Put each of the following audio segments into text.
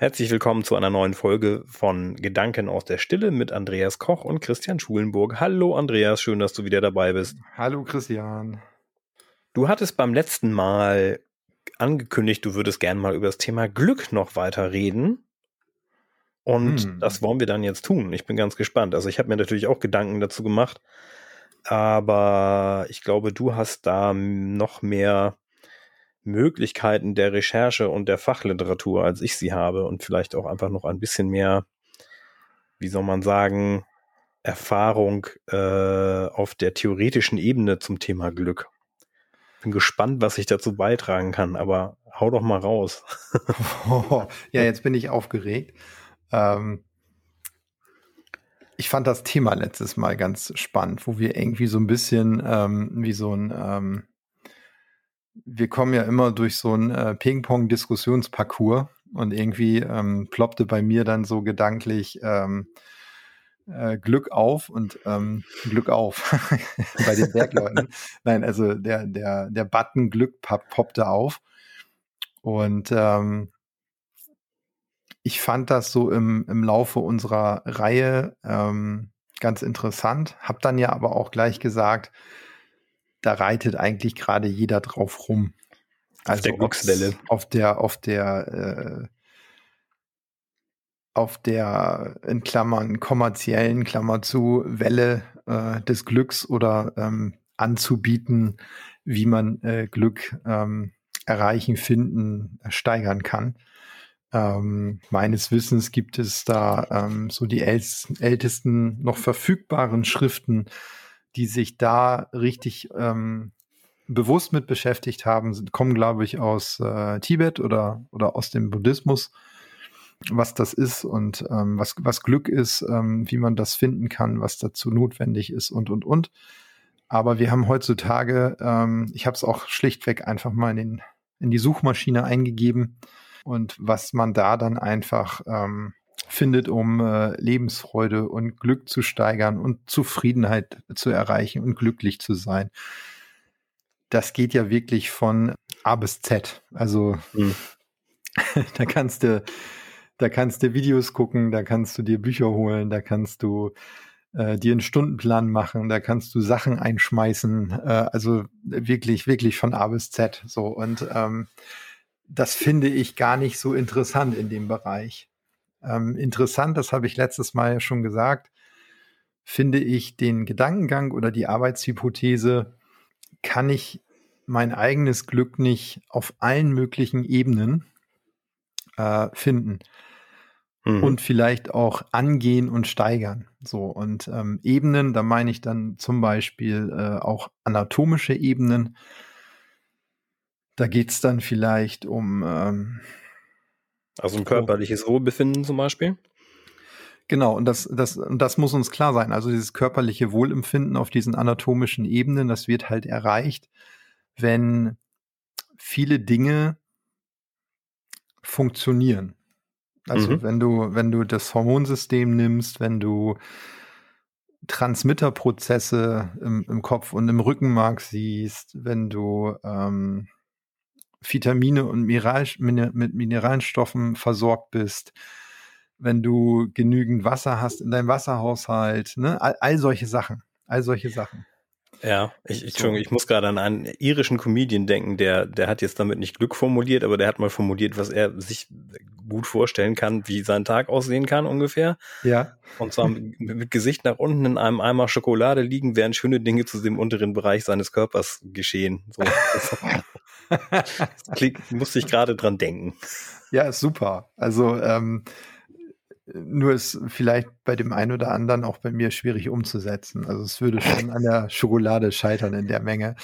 Herzlich willkommen zu einer neuen Folge von Gedanken aus der Stille mit Andreas Koch und Christian Schulenburg. Hallo Andreas, schön, dass du wieder dabei bist. Hallo Christian. Du hattest beim letzten Mal angekündigt, du würdest gerne mal über das Thema Glück noch weiter reden. Und hm. das wollen wir dann jetzt tun. Ich bin ganz gespannt. Also ich habe mir natürlich auch Gedanken dazu gemacht, aber ich glaube, du hast da noch mehr Möglichkeiten der Recherche und der Fachliteratur, als ich sie habe und vielleicht auch einfach noch ein bisschen mehr, wie soll man sagen, Erfahrung äh, auf der theoretischen Ebene zum Thema Glück. Bin gespannt, was ich dazu beitragen kann, aber hau doch mal raus. ja, jetzt bin ich aufgeregt. Ähm, ich fand das Thema letztes Mal ganz spannend, wo wir irgendwie so ein bisschen ähm, wie so ein ähm, wir kommen ja immer durch so ein äh, Ping-Pong-Diskussionsparcours und irgendwie ähm, ploppte bei mir dann so gedanklich ähm, äh, Glück auf und ähm, Glück auf bei den Bergleuten. Nein, also der, der, der Button Glück poppte auf. Und ähm, ich fand das so im, im Laufe unserer Reihe ähm, ganz interessant, hab dann ja aber auch gleich gesagt, da reitet eigentlich gerade jeder drauf rum. Also auf der Glückswelle. Auf der, auf der, äh, auf der, in Klammern, kommerziellen, Klammer zu, Welle äh, des Glücks oder ähm, anzubieten, wie man äh, Glück ähm, erreichen, finden, steigern kann. Ähm, meines Wissens gibt es da ähm, so die ältesten noch verfügbaren Schriften die sich da richtig ähm, bewusst mit beschäftigt haben, kommen, glaube ich, aus äh, Tibet oder, oder aus dem Buddhismus, was das ist und ähm, was, was Glück ist, ähm, wie man das finden kann, was dazu notwendig ist und, und, und. Aber wir haben heutzutage, ähm, ich habe es auch schlichtweg einfach mal in, den, in die Suchmaschine eingegeben und was man da dann einfach ähm, findet, um äh, Lebensfreude und Glück zu steigern und Zufriedenheit zu erreichen und glücklich zu sein. Das geht ja wirklich von A bis Z. Also mhm. da kannst du, da kannst du Videos gucken, da kannst du dir Bücher holen, da kannst du äh, dir einen Stundenplan machen, da kannst du Sachen einschmeißen. Äh, also wirklich, wirklich von A bis Z. So und ähm, das finde ich gar nicht so interessant in dem Bereich. Ähm, interessant, das habe ich letztes Mal ja schon gesagt, finde ich den Gedankengang oder die Arbeitshypothese, kann ich mein eigenes Glück nicht auf allen möglichen Ebenen äh, finden mhm. und vielleicht auch angehen und steigern. So und ähm, Ebenen, da meine ich dann zum Beispiel äh, auch anatomische Ebenen. Da geht es dann vielleicht um ähm, also ein körperliches Wohlbefinden zum Beispiel? Genau, und das, das, das muss uns klar sein. Also dieses körperliche Wohlempfinden auf diesen anatomischen Ebenen, das wird halt erreicht, wenn viele Dinge funktionieren. Also mhm. wenn du, wenn du das Hormonsystem nimmst, wenn du Transmitterprozesse im, im Kopf und im Rückenmark siehst, wenn du ähm, Vitamine und mit Mineralstoffen versorgt bist, wenn du genügend Wasser hast in deinem Wasserhaushalt, ne? all, all solche Sachen, all solche Sachen. Ja, ich, ich, so. ich muss gerade an einen irischen Comedian denken, der, der hat jetzt damit nicht Glück formuliert, aber der hat mal formuliert, was er sich gut vorstellen kann, wie sein Tag aussehen kann ungefähr. Ja. Und zwar mit, mit Gesicht nach unten in einem Eimer Schokolade liegen, während schöne Dinge zu dem unteren Bereich seines Körpers geschehen. So. Klingt, musste ich gerade dran denken. Ja, ist super. Also ähm, nur ist vielleicht bei dem einen oder anderen auch bei mir schwierig umzusetzen. Also es würde schon an der Schokolade scheitern in der Menge.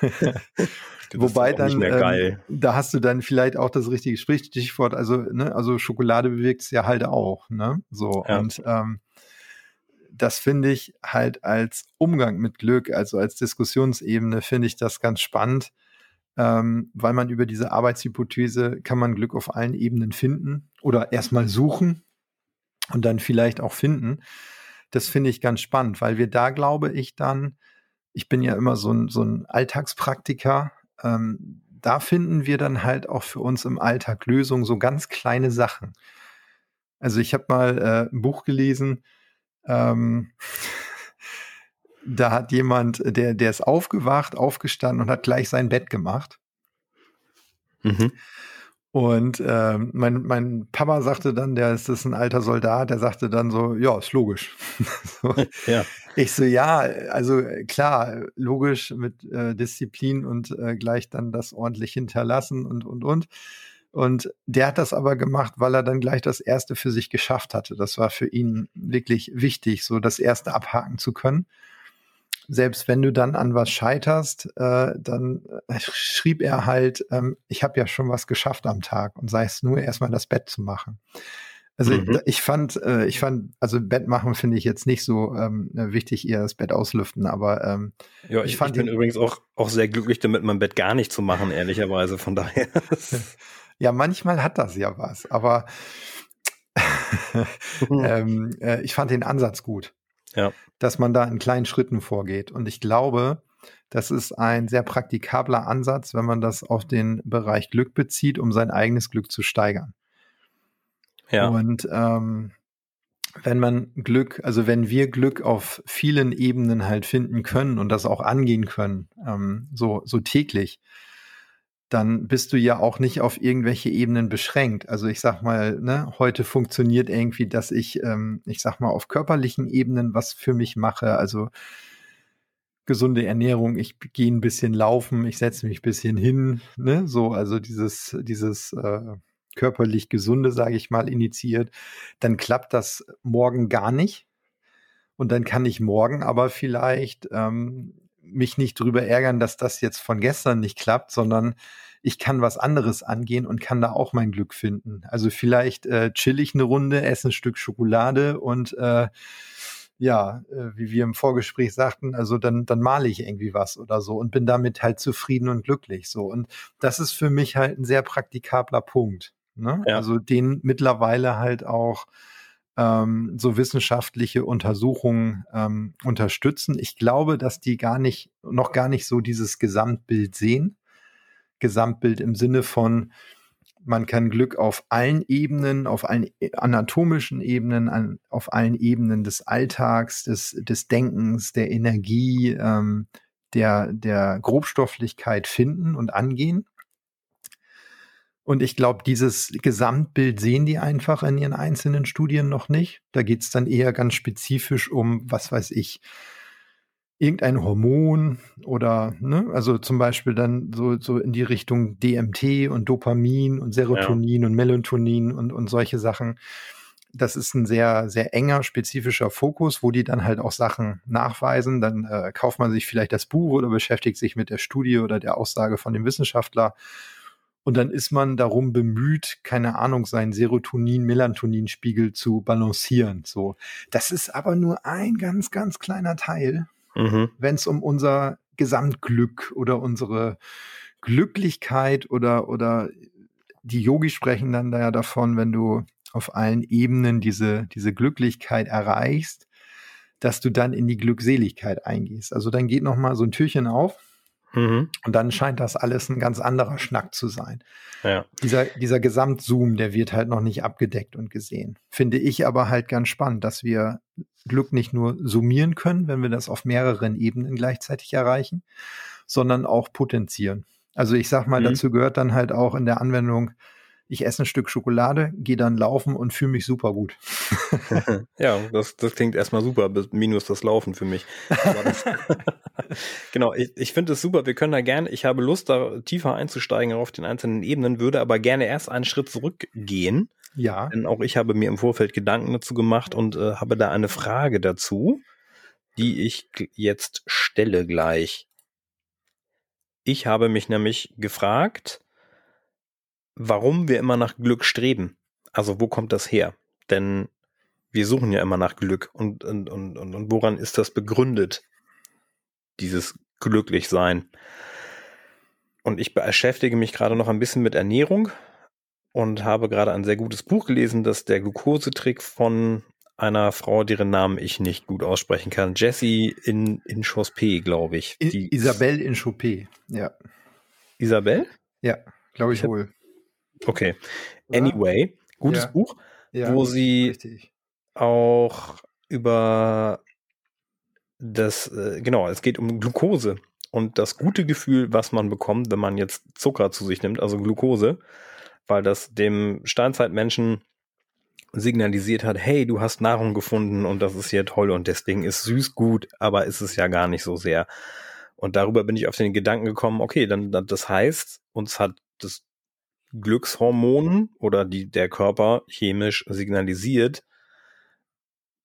Wobei dann, ähm, da hast du dann vielleicht auch das richtige Stichwort. Also, ne, also Schokolade bewegt es ja halt auch, ne? So ja. und ähm, das finde ich halt als Umgang mit Glück, also als Diskussionsebene, finde ich das ganz spannend, ähm, weil man über diese Arbeitshypothese kann man Glück auf allen Ebenen finden oder erstmal suchen und dann vielleicht auch finden. Das finde ich ganz spannend, weil wir da, glaube ich, dann, ich bin ja immer so ein, so ein Alltagspraktiker, ähm, da finden wir dann halt auch für uns im Alltag Lösungen, so ganz kleine Sachen. Also ich habe mal äh, ein Buch gelesen, ähm, da hat jemand, der, der ist aufgewacht, aufgestanden und hat gleich sein Bett gemacht. Mhm. Und äh, mein, mein Papa sagte dann, der ist das ein alter Soldat, der sagte dann so, ja, ist logisch. so. ja. Ich so, ja, also klar, logisch mit äh, Disziplin und äh, gleich dann das ordentlich hinterlassen und, und, und. Und der hat das aber gemacht, weil er dann gleich das erste für sich geschafft hatte. Das war für ihn wirklich wichtig, so das erste abhaken zu können selbst wenn du dann an was scheiterst, äh, dann äh, schrieb er halt, ähm, ich habe ja schon was geschafft am Tag und sei es nur erstmal das Bett zu machen. Also mhm. ich, ich, fand, äh, ich fand, also Bett machen finde ich jetzt nicht so ähm, wichtig, eher das Bett auslüften, aber ähm, ja, ich, ich fand ich bin ihn, übrigens auch, auch sehr glücklich damit, mein Bett gar nicht zu machen, ehrlicherweise. Von daher. ja, manchmal hat das ja was, aber mhm. ähm, äh, ich fand den Ansatz gut ja. dass man da in kleinen Schritten vorgeht. Und ich glaube, das ist ein sehr praktikabler Ansatz, wenn man das auf den Bereich Glück bezieht, um sein eigenes Glück zu steigern. Ja. Und ähm, wenn man Glück, also wenn wir Glück auf vielen Ebenen halt finden können und das auch angehen können, ähm, so, so täglich, dann bist du ja auch nicht auf irgendwelche Ebenen beschränkt. Also ich sag mal, ne, heute funktioniert irgendwie, dass ich, ähm, ich sag mal, auf körperlichen Ebenen was für mich mache. Also gesunde Ernährung, ich gehe ein bisschen laufen, ich setze mich ein bisschen hin, ne, so, also dieses, dieses äh, körperlich gesunde, sage ich mal, initiiert, dann klappt das morgen gar nicht. Und dann kann ich morgen aber vielleicht ähm, mich nicht drüber ärgern, dass das jetzt von gestern nicht klappt, sondern ich kann was anderes angehen und kann da auch mein Glück finden. Also vielleicht äh, chill ich eine Runde, esse ein Stück Schokolade und äh, ja, äh, wie wir im Vorgespräch sagten, also dann, dann male ich irgendwie was oder so und bin damit halt zufrieden und glücklich. So. Und das ist für mich halt ein sehr praktikabler Punkt. Ne? Ja. Also den mittlerweile halt auch ähm, so wissenschaftliche Untersuchungen ähm, unterstützen. Ich glaube, dass die gar nicht, noch gar nicht so dieses Gesamtbild sehen. Gesamtbild im Sinne von, man kann Glück auf allen Ebenen, auf allen anatomischen Ebenen, an, auf allen Ebenen des Alltags, des, des Denkens, der Energie, ähm, der, der Grobstofflichkeit finden und angehen. Und ich glaube, dieses Gesamtbild sehen die einfach in ihren einzelnen Studien noch nicht. Da geht es dann eher ganz spezifisch um, was weiß ich, irgendein Hormon oder, ne, also zum Beispiel dann so, so in die Richtung DMT und Dopamin und Serotonin ja. und Melatonin und, und solche Sachen. Das ist ein sehr, sehr enger, spezifischer Fokus, wo die dann halt auch Sachen nachweisen. Dann äh, kauft man sich vielleicht das Buch oder beschäftigt sich mit der Studie oder der Aussage von dem Wissenschaftler und dann ist man darum bemüht, keine Ahnung, seinen Serotonin-Melatonin-Spiegel zu balancieren. So. Das ist aber nur ein ganz, ganz kleiner Teil, mhm. wenn es um unser Gesamtglück oder unsere Glücklichkeit oder, oder die Yogis sprechen dann da ja davon, wenn du auf allen Ebenen diese, diese Glücklichkeit erreichst, dass du dann in die Glückseligkeit eingehst. Also dann geht noch mal so ein Türchen auf Mhm. Und dann scheint das alles ein ganz anderer Schnack zu sein. Ja. Dieser, dieser Gesamtzoom, der wird halt noch nicht abgedeckt und gesehen. Finde ich aber halt ganz spannend, dass wir Glück nicht nur summieren können, wenn wir das auf mehreren Ebenen gleichzeitig erreichen, sondern auch potenzieren. Also ich sag mal, mhm. dazu gehört dann halt auch in der Anwendung ich esse ein Stück Schokolade, gehe dann laufen und fühle mich super gut. ja, das, das klingt erstmal super, minus das Laufen für mich. Das, genau, ich, ich finde es super, wir können da gerne, ich habe Lust, da tiefer einzusteigen auf den einzelnen Ebenen, würde aber gerne erst einen Schritt zurückgehen. Ja. Denn auch ich habe mir im Vorfeld Gedanken dazu gemacht und äh, habe da eine Frage dazu, die ich jetzt stelle gleich. Ich habe mich nämlich gefragt, warum wir immer nach Glück streben. Also wo kommt das her? Denn wir suchen ja immer nach Glück und, und, und, und woran ist das begründet, dieses Glücklichsein? Und ich beschäftige mich gerade noch ein bisschen mit Ernährung und habe gerade ein sehr gutes Buch gelesen, das der Glukosetrick von einer Frau, deren Namen ich nicht gut aussprechen kann. Jessie in, in Chospé, glaube ich. Die Isabelle in Chopé, ja. Isabelle? Ja, glaube ich, ich wohl. Okay. Anyway, gutes ja. Buch, ja, wo sie richtig. auch über das, äh, genau, es geht um Glucose und das gute Gefühl, was man bekommt, wenn man jetzt Zucker zu sich nimmt, also Glucose, weil das dem Steinzeitmenschen signalisiert hat, hey, du hast Nahrung gefunden und das ist hier toll und deswegen ist süß gut, aber ist es ja gar nicht so sehr. Und darüber bin ich auf den Gedanken gekommen, okay, dann, das heißt, uns hat das Glückshormon oder die, der Körper chemisch signalisiert,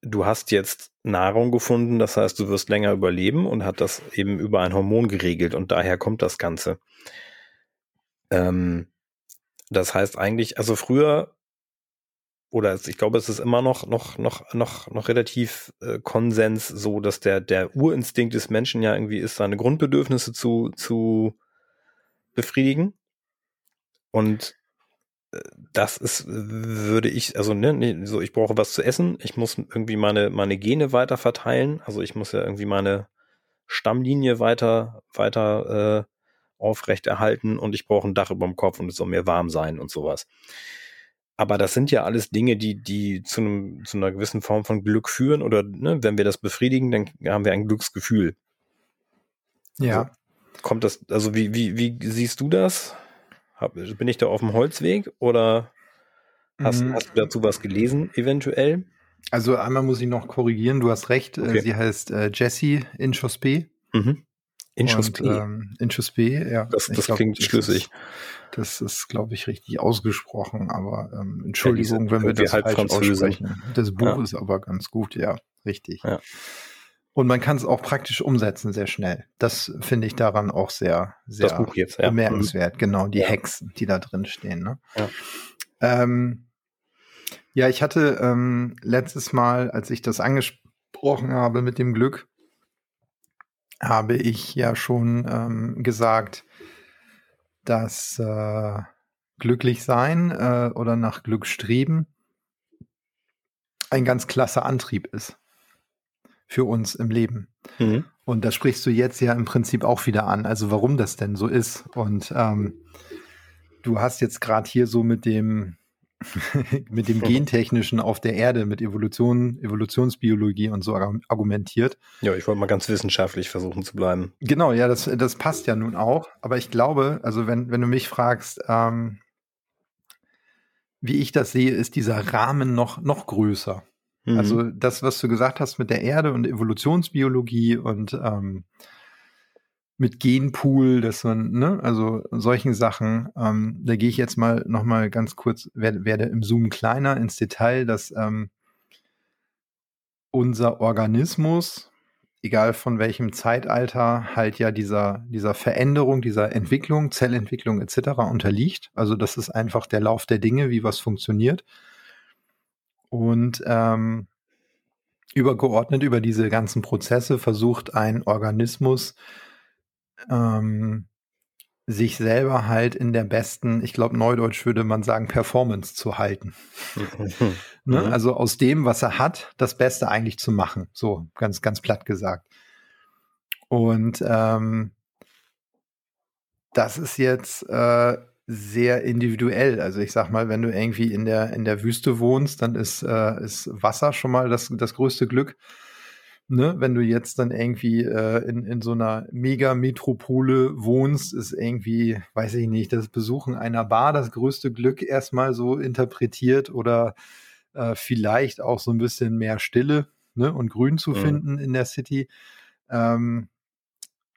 du hast jetzt Nahrung gefunden, das heißt, du wirst länger überleben und hat das eben über ein Hormon geregelt und daher kommt das Ganze. Ähm, das heißt eigentlich, also früher oder ich glaube, es ist immer noch noch noch noch noch relativ äh, Konsens so, dass der der Urinstinkt des Menschen ja irgendwie ist, seine Grundbedürfnisse zu zu befriedigen und äh, das ist, würde ich, also ne, so ich brauche was zu essen, ich muss irgendwie meine meine Gene weiter verteilen, also ich muss ja irgendwie meine Stammlinie weiter weiter äh, aufrechterhalten und ich brauche ein Dach über dem Kopf und es soll mir warm sein und sowas. Aber das sind ja alles Dinge, die, die zu, einem, zu einer gewissen Form von Glück führen oder ne, wenn wir das befriedigen, dann haben wir ein Glücksgefühl. Ja. Also, kommt das, also wie, wie, wie siehst du das? Hab, bin ich da auf dem Holzweg oder hast, mhm. hast du dazu was gelesen, eventuell? Also einmal muss ich noch korrigieren, du hast recht, äh, okay. sie heißt äh, Jessie Inchospé. Mhm. Inchospé. Ähm, Inchospé, ja. Das, das glaub, klingt schlüssig. Das ist, glaube ich, richtig ausgesprochen, aber ähm, Entschuldigung, ja, wenn wir das halt falsch aussprechen. Das Buch ja. ist aber ganz gut, ja, richtig. Ja. Und man kann es auch praktisch umsetzen, sehr schnell. Das finde ich daran auch sehr, sehr jetzt, bemerkenswert. Mhm. Genau, die Hexen, die da drin stehen. Ne? Ja. Ähm, ja, ich hatte ähm, letztes Mal, als ich das angesprochen habe mit dem Glück, habe ich ja schon ähm, gesagt, dass äh, glücklich sein äh, oder nach Glück streben ein ganz klasse Antrieb ist für uns im Leben. Mhm. Und da sprichst du jetzt ja im Prinzip auch wieder an, also warum das denn so ist. Und ähm, du hast jetzt gerade hier so mit dem mit dem Gentechnischen auf der Erde, mit Evolution, Evolutionsbiologie und so argumentiert. Ja, ich wollte mal ganz wissenschaftlich versuchen zu bleiben. Genau, ja, das, das passt ja nun auch. Aber ich glaube, also wenn, wenn du mich fragst, ähm, wie ich das sehe, ist dieser Rahmen noch, noch größer. Mhm. Also das, was du gesagt hast mit der Erde und Evolutionsbiologie und ähm, mit Genpool, dass man, ne, also solchen Sachen, ähm, da gehe ich jetzt mal noch mal ganz kurz, werde, werde im Zoom kleiner ins Detail, dass ähm, unser Organismus, egal von welchem Zeitalter, halt ja dieser, dieser Veränderung, dieser Entwicklung, Zellentwicklung etc. unterliegt. Also das ist einfach der Lauf der Dinge, wie was funktioniert. Und ähm, übergeordnet über diese ganzen Prozesse versucht ein Organismus ähm, sich selber halt in der besten, ich glaube, neudeutsch würde man sagen, Performance zu halten. ne? Mhm. Also aus dem, was er hat, das Beste eigentlich zu machen. So, ganz, ganz platt gesagt. Und ähm, das ist jetzt äh, sehr individuell. Also ich sag mal, wenn du irgendwie in der, in der Wüste wohnst, dann ist, äh, ist Wasser schon mal das, das größte Glück ne, wenn du jetzt dann irgendwie äh, in, in so einer Mega-Metropole wohnst, ist irgendwie, weiß ich nicht, das Besuchen einer Bar das größte Glück erstmal so interpretiert oder äh, vielleicht auch so ein bisschen mehr Stille ne, und Grün zu mhm. finden in der City. Ähm,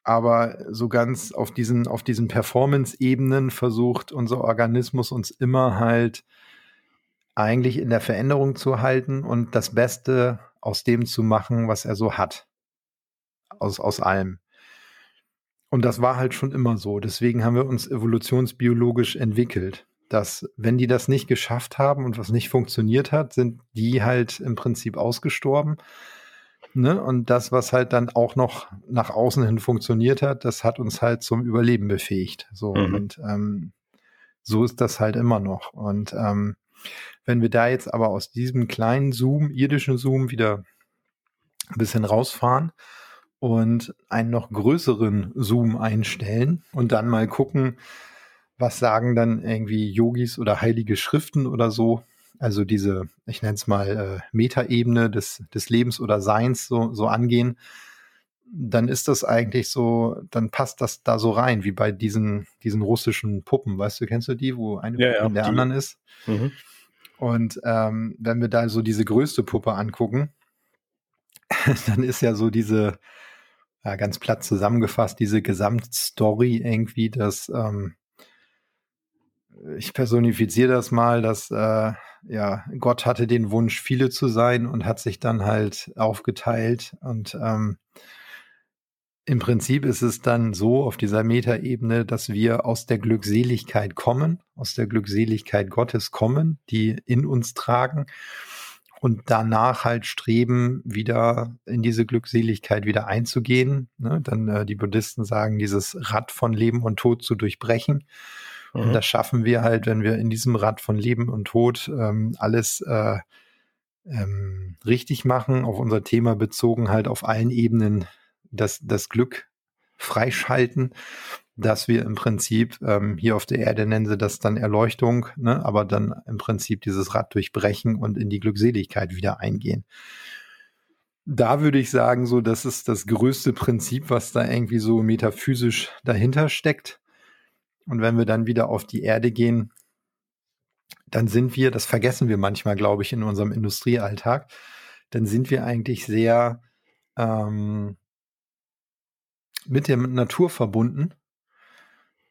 aber so ganz auf diesen, auf diesen Performance-Ebenen versucht unser Organismus uns immer halt eigentlich in der Veränderung zu halten und das Beste aus dem zu machen, was er so hat. Aus, aus allem. Und das war halt schon immer so. Deswegen haben wir uns evolutionsbiologisch entwickelt. Dass, wenn die das nicht geschafft haben und was nicht funktioniert hat, sind die halt im Prinzip ausgestorben. Ne? Und das, was halt dann auch noch nach außen hin funktioniert hat, das hat uns halt zum Überleben befähigt. So, mhm. und ähm, so ist das halt immer noch. Und ähm, wenn wir da jetzt aber aus diesem kleinen Zoom, irdischen Zoom, wieder ein bisschen rausfahren und einen noch größeren Zoom einstellen und dann mal gucken, was sagen dann irgendwie Yogis oder heilige Schriften oder so? Also diese, ich nenne es mal äh, Metaebene des, des Lebens oder Seins so, so angehen, dann ist das eigentlich so, dann passt das da so rein, wie bei diesen, diesen russischen Puppen, weißt du, kennst du die, wo eine ja, Puppe ja, in der die. anderen ist? Mhm. Und ähm, wenn wir da so diese größte Puppe angucken, dann ist ja so diese, ja, ganz platt zusammengefasst, diese Gesamtstory irgendwie, dass ähm, ich personifiziere das mal, dass äh, ja Gott hatte den Wunsch, viele zu sein und hat sich dann halt aufgeteilt und ähm, im Prinzip ist es dann so auf dieser Metaebene, dass wir aus der Glückseligkeit kommen, aus der Glückseligkeit Gottes kommen, die in uns tragen und danach halt streben, wieder in diese Glückseligkeit wieder einzugehen. Ne? Dann äh, die Buddhisten sagen, dieses Rad von Leben und Tod zu durchbrechen. Mhm. Und das schaffen wir halt, wenn wir in diesem Rad von Leben und Tod ähm, alles äh, ähm, richtig machen, auf unser Thema bezogen, halt auf allen Ebenen das, das Glück freischalten, dass wir im Prinzip ähm, hier auf der Erde nennen sie das dann Erleuchtung, ne, aber dann im Prinzip dieses Rad durchbrechen und in die Glückseligkeit wieder eingehen. Da würde ich sagen, so, das ist das größte Prinzip, was da irgendwie so metaphysisch dahinter steckt. Und wenn wir dann wieder auf die Erde gehen, dann sind wir, das vergessen wir manchmal, glaube ich, in unserem Industriealltag, dann sind wir eigentlich sehr ähm, mit der Natur verbunden.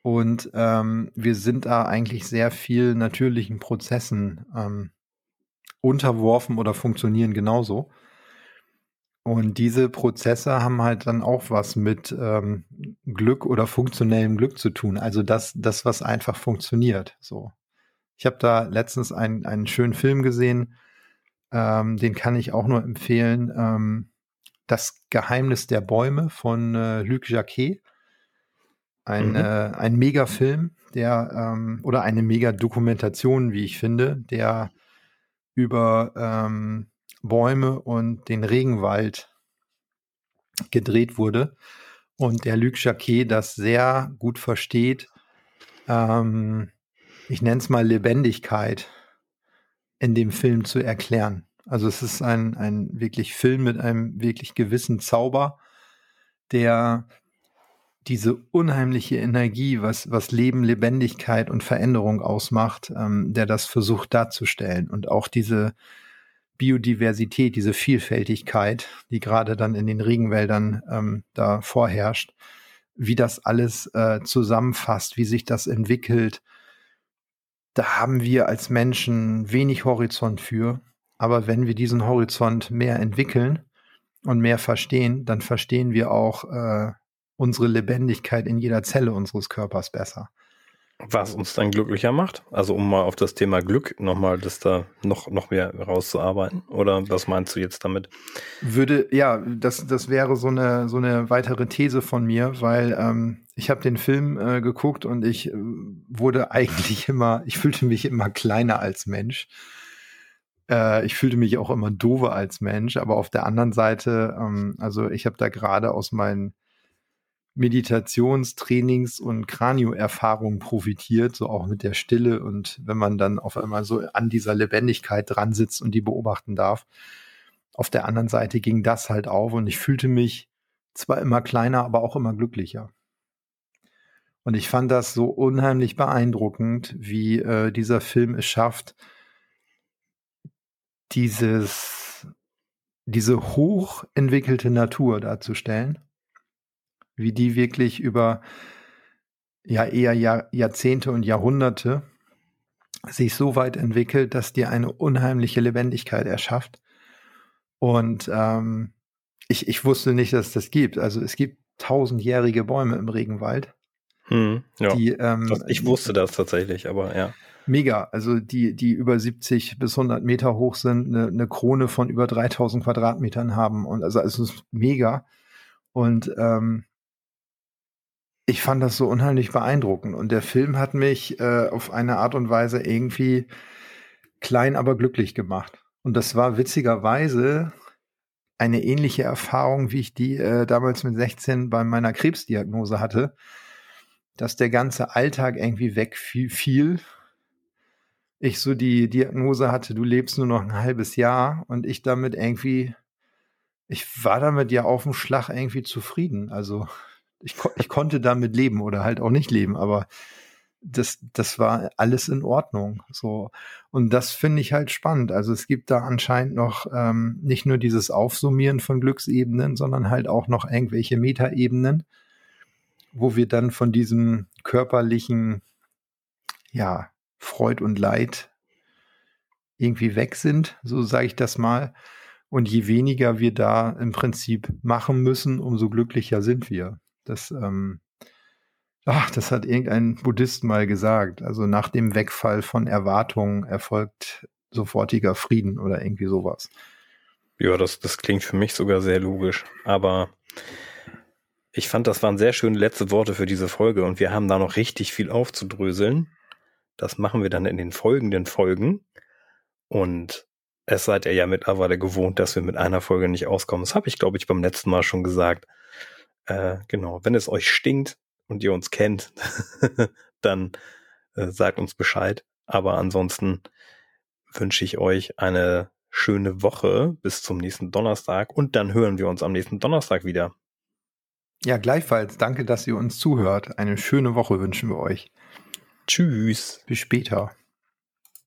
Und ähm, wir sind da eigentlich sehr viel natürlichen Prozessen ähm, unterworfen oder funktionieren genauso. Und diese Prozesse haben halt dann auch was mit ähm, Glück oder funktionellem Glück zu tun. Also das, das was einfach funktioniert. So. Ich habe da letztens einen, einen schönen Film gesehen, ähm, den kann ich auch nur empfehlen. Ähm, das Geheimnis der Bäume von äh, Luc Jacquet. Ein, mhm. äh, ein Megafilm, der, ähm, oder eine Mega-Dokumentation, wie ich finde, der über ähm, Bäume und den Regenwald gedreht wurde. Und der Luc Jacquet das sehr gut versteht. Ähm, ich nenne es mal Lebendigkeit in dem Film zu erklären. Also es ist ein, ein wirklich Film mit einem wirklich gewissen Zauber, der diese unheimliche Energie, was, was Leben, Lebendigkeit und Veränderung ausmacht, ähm, der das versucht darzustellen. Und auch diese Biodiversität, diese Vielfältigkeit, die gerade dann in den Regenwäldern ähm, da vorherrscht, wie das alles äh, zusammenfasst, wie sich das entwickelt. Da haben wir als Menschen wenig Horizont für. Aber wenn wir diesen Horizont mehr entwickeln und mehr verstehen, dann verstehen wir auch äh, unsere Lebendigkeit in jeder Zelle unseres Körpers besser. Was uns dann glücklicher macht? Also um mal auf das Thema Glück nochmal das da noch, noch mehr rauszuarbeiten? Oder was meinst du jetzt damit? Würde, ja, das, das wäre so eine, so eine weitere These von mir, weil ähm, ich habe den Film äh, geguckt und ich äh, wurde eigentlich immer, ich fühlte mich immer kleiner als Mensch. Äh, ich fühlte mich auch immer doofe als Mensch, aber auf der anderen Seite, ähm, also ich habe da gerade aus meinen Meditationstrainings und Kranio-Erfahrungen profitiert, so auch mit der Stille und wenn man dann auf einmal so an dieser Lebendigkeit dran sitzt und die beobachten darf. Auf der anderen Seite ging das halt auf und ich fühlte mich zwar immer kleiner, aber auch immer glücklicher. Und ich fand das so unheimlich beeindruckend, wie äh, dieser Film es schafft, dieses, diese hochentwickelte Natur darzustellen, wie die wirklich über ja eher Jahr, Jahrzehnte und Jahrhunderte sich so weit entwickelt, dass dir eine unheimliche Lebendigkeit erschafft. Und ähm, ich, ich wusste nicht, dass es das gibt. Also es gibt tausendjährige Bäume im Regenwald. Hm, ja. die, ähm, das, ich wusste das tatsächlich, aber ja mega. Also die, die über 70 bis 100 Meter hoch sind, eine, eine Krone von über 3000 Quadratmetern haben. Und also, also es ist mega. Und ähm, ich fand das so unheimlich beeindruckend. Und der Film hat mich äh, auf eine Art und Weise irgendwie klein, aber glücklich gemacht. Und das war witzigerweise eine ähnliche Erfahrung, wie ich die äh, damals mit 16 bei meiner Krebsdiagnose hatte dass der ganze Alltag irgendwie wegfiel. Ich so die Diagnose hatte, du lebst nur noch ein halbes Jahr und ich damit irgendwie, ich war damit ja auf dem Schlag irgendwie zufrieden. Also ich, ich konnte damit leben oder halt auch nicht leben, aber das, das war alles in Ordnung. So. Und das finde ich halt spannend. Also es gibt da anscheinend noch ähm, nicht nur dieses Aufsummieren von Glücksebenen, sondern halt auch noch irgendwelche Metaebenen, wo wir dann von diesem körperlichen, ja, Freud und Leid irgendwie weg sind, so sage ich das mal. Und je weniger wir da im Prinzip machen müssen, umso glücklicher sind wir. Das, ähm, ach, das hat irgendein Buddhist mal gesagt. Also nach dem Wegfall von Erwartungen erfolgt sofortiger Frieden oder irgendwie sowas. Ja, das, das klingt für mich sogar sehr logisch. Aber ich fand, das waren sehr schöne letzte Worte für diese Folge und wir haben da noch richtig viel aufzudröseln. Das machen wir dann in den folgenden Folgen. Und es seid ihr ja mittlerweile gewohnt, dass wir mit einer Folge nicht auskommen. Das habe ich, glaube ich, beim letzten Mal schon gesagt. Äh, genau, wenn es euch stinkt und ihr uns kennt, dann äh, sagt uns Bescheid. Aber ansonsten wünsche ich euch eine schöne Woche bis zum nächsten Donnerstag und dann hören wir uns am nächsten Donnerstag wieder. Ja, gleichfalls. Danke, dass ihr uns zuhört. Eine schöne Woche wünschen wir euch. Tschüss. Bis später.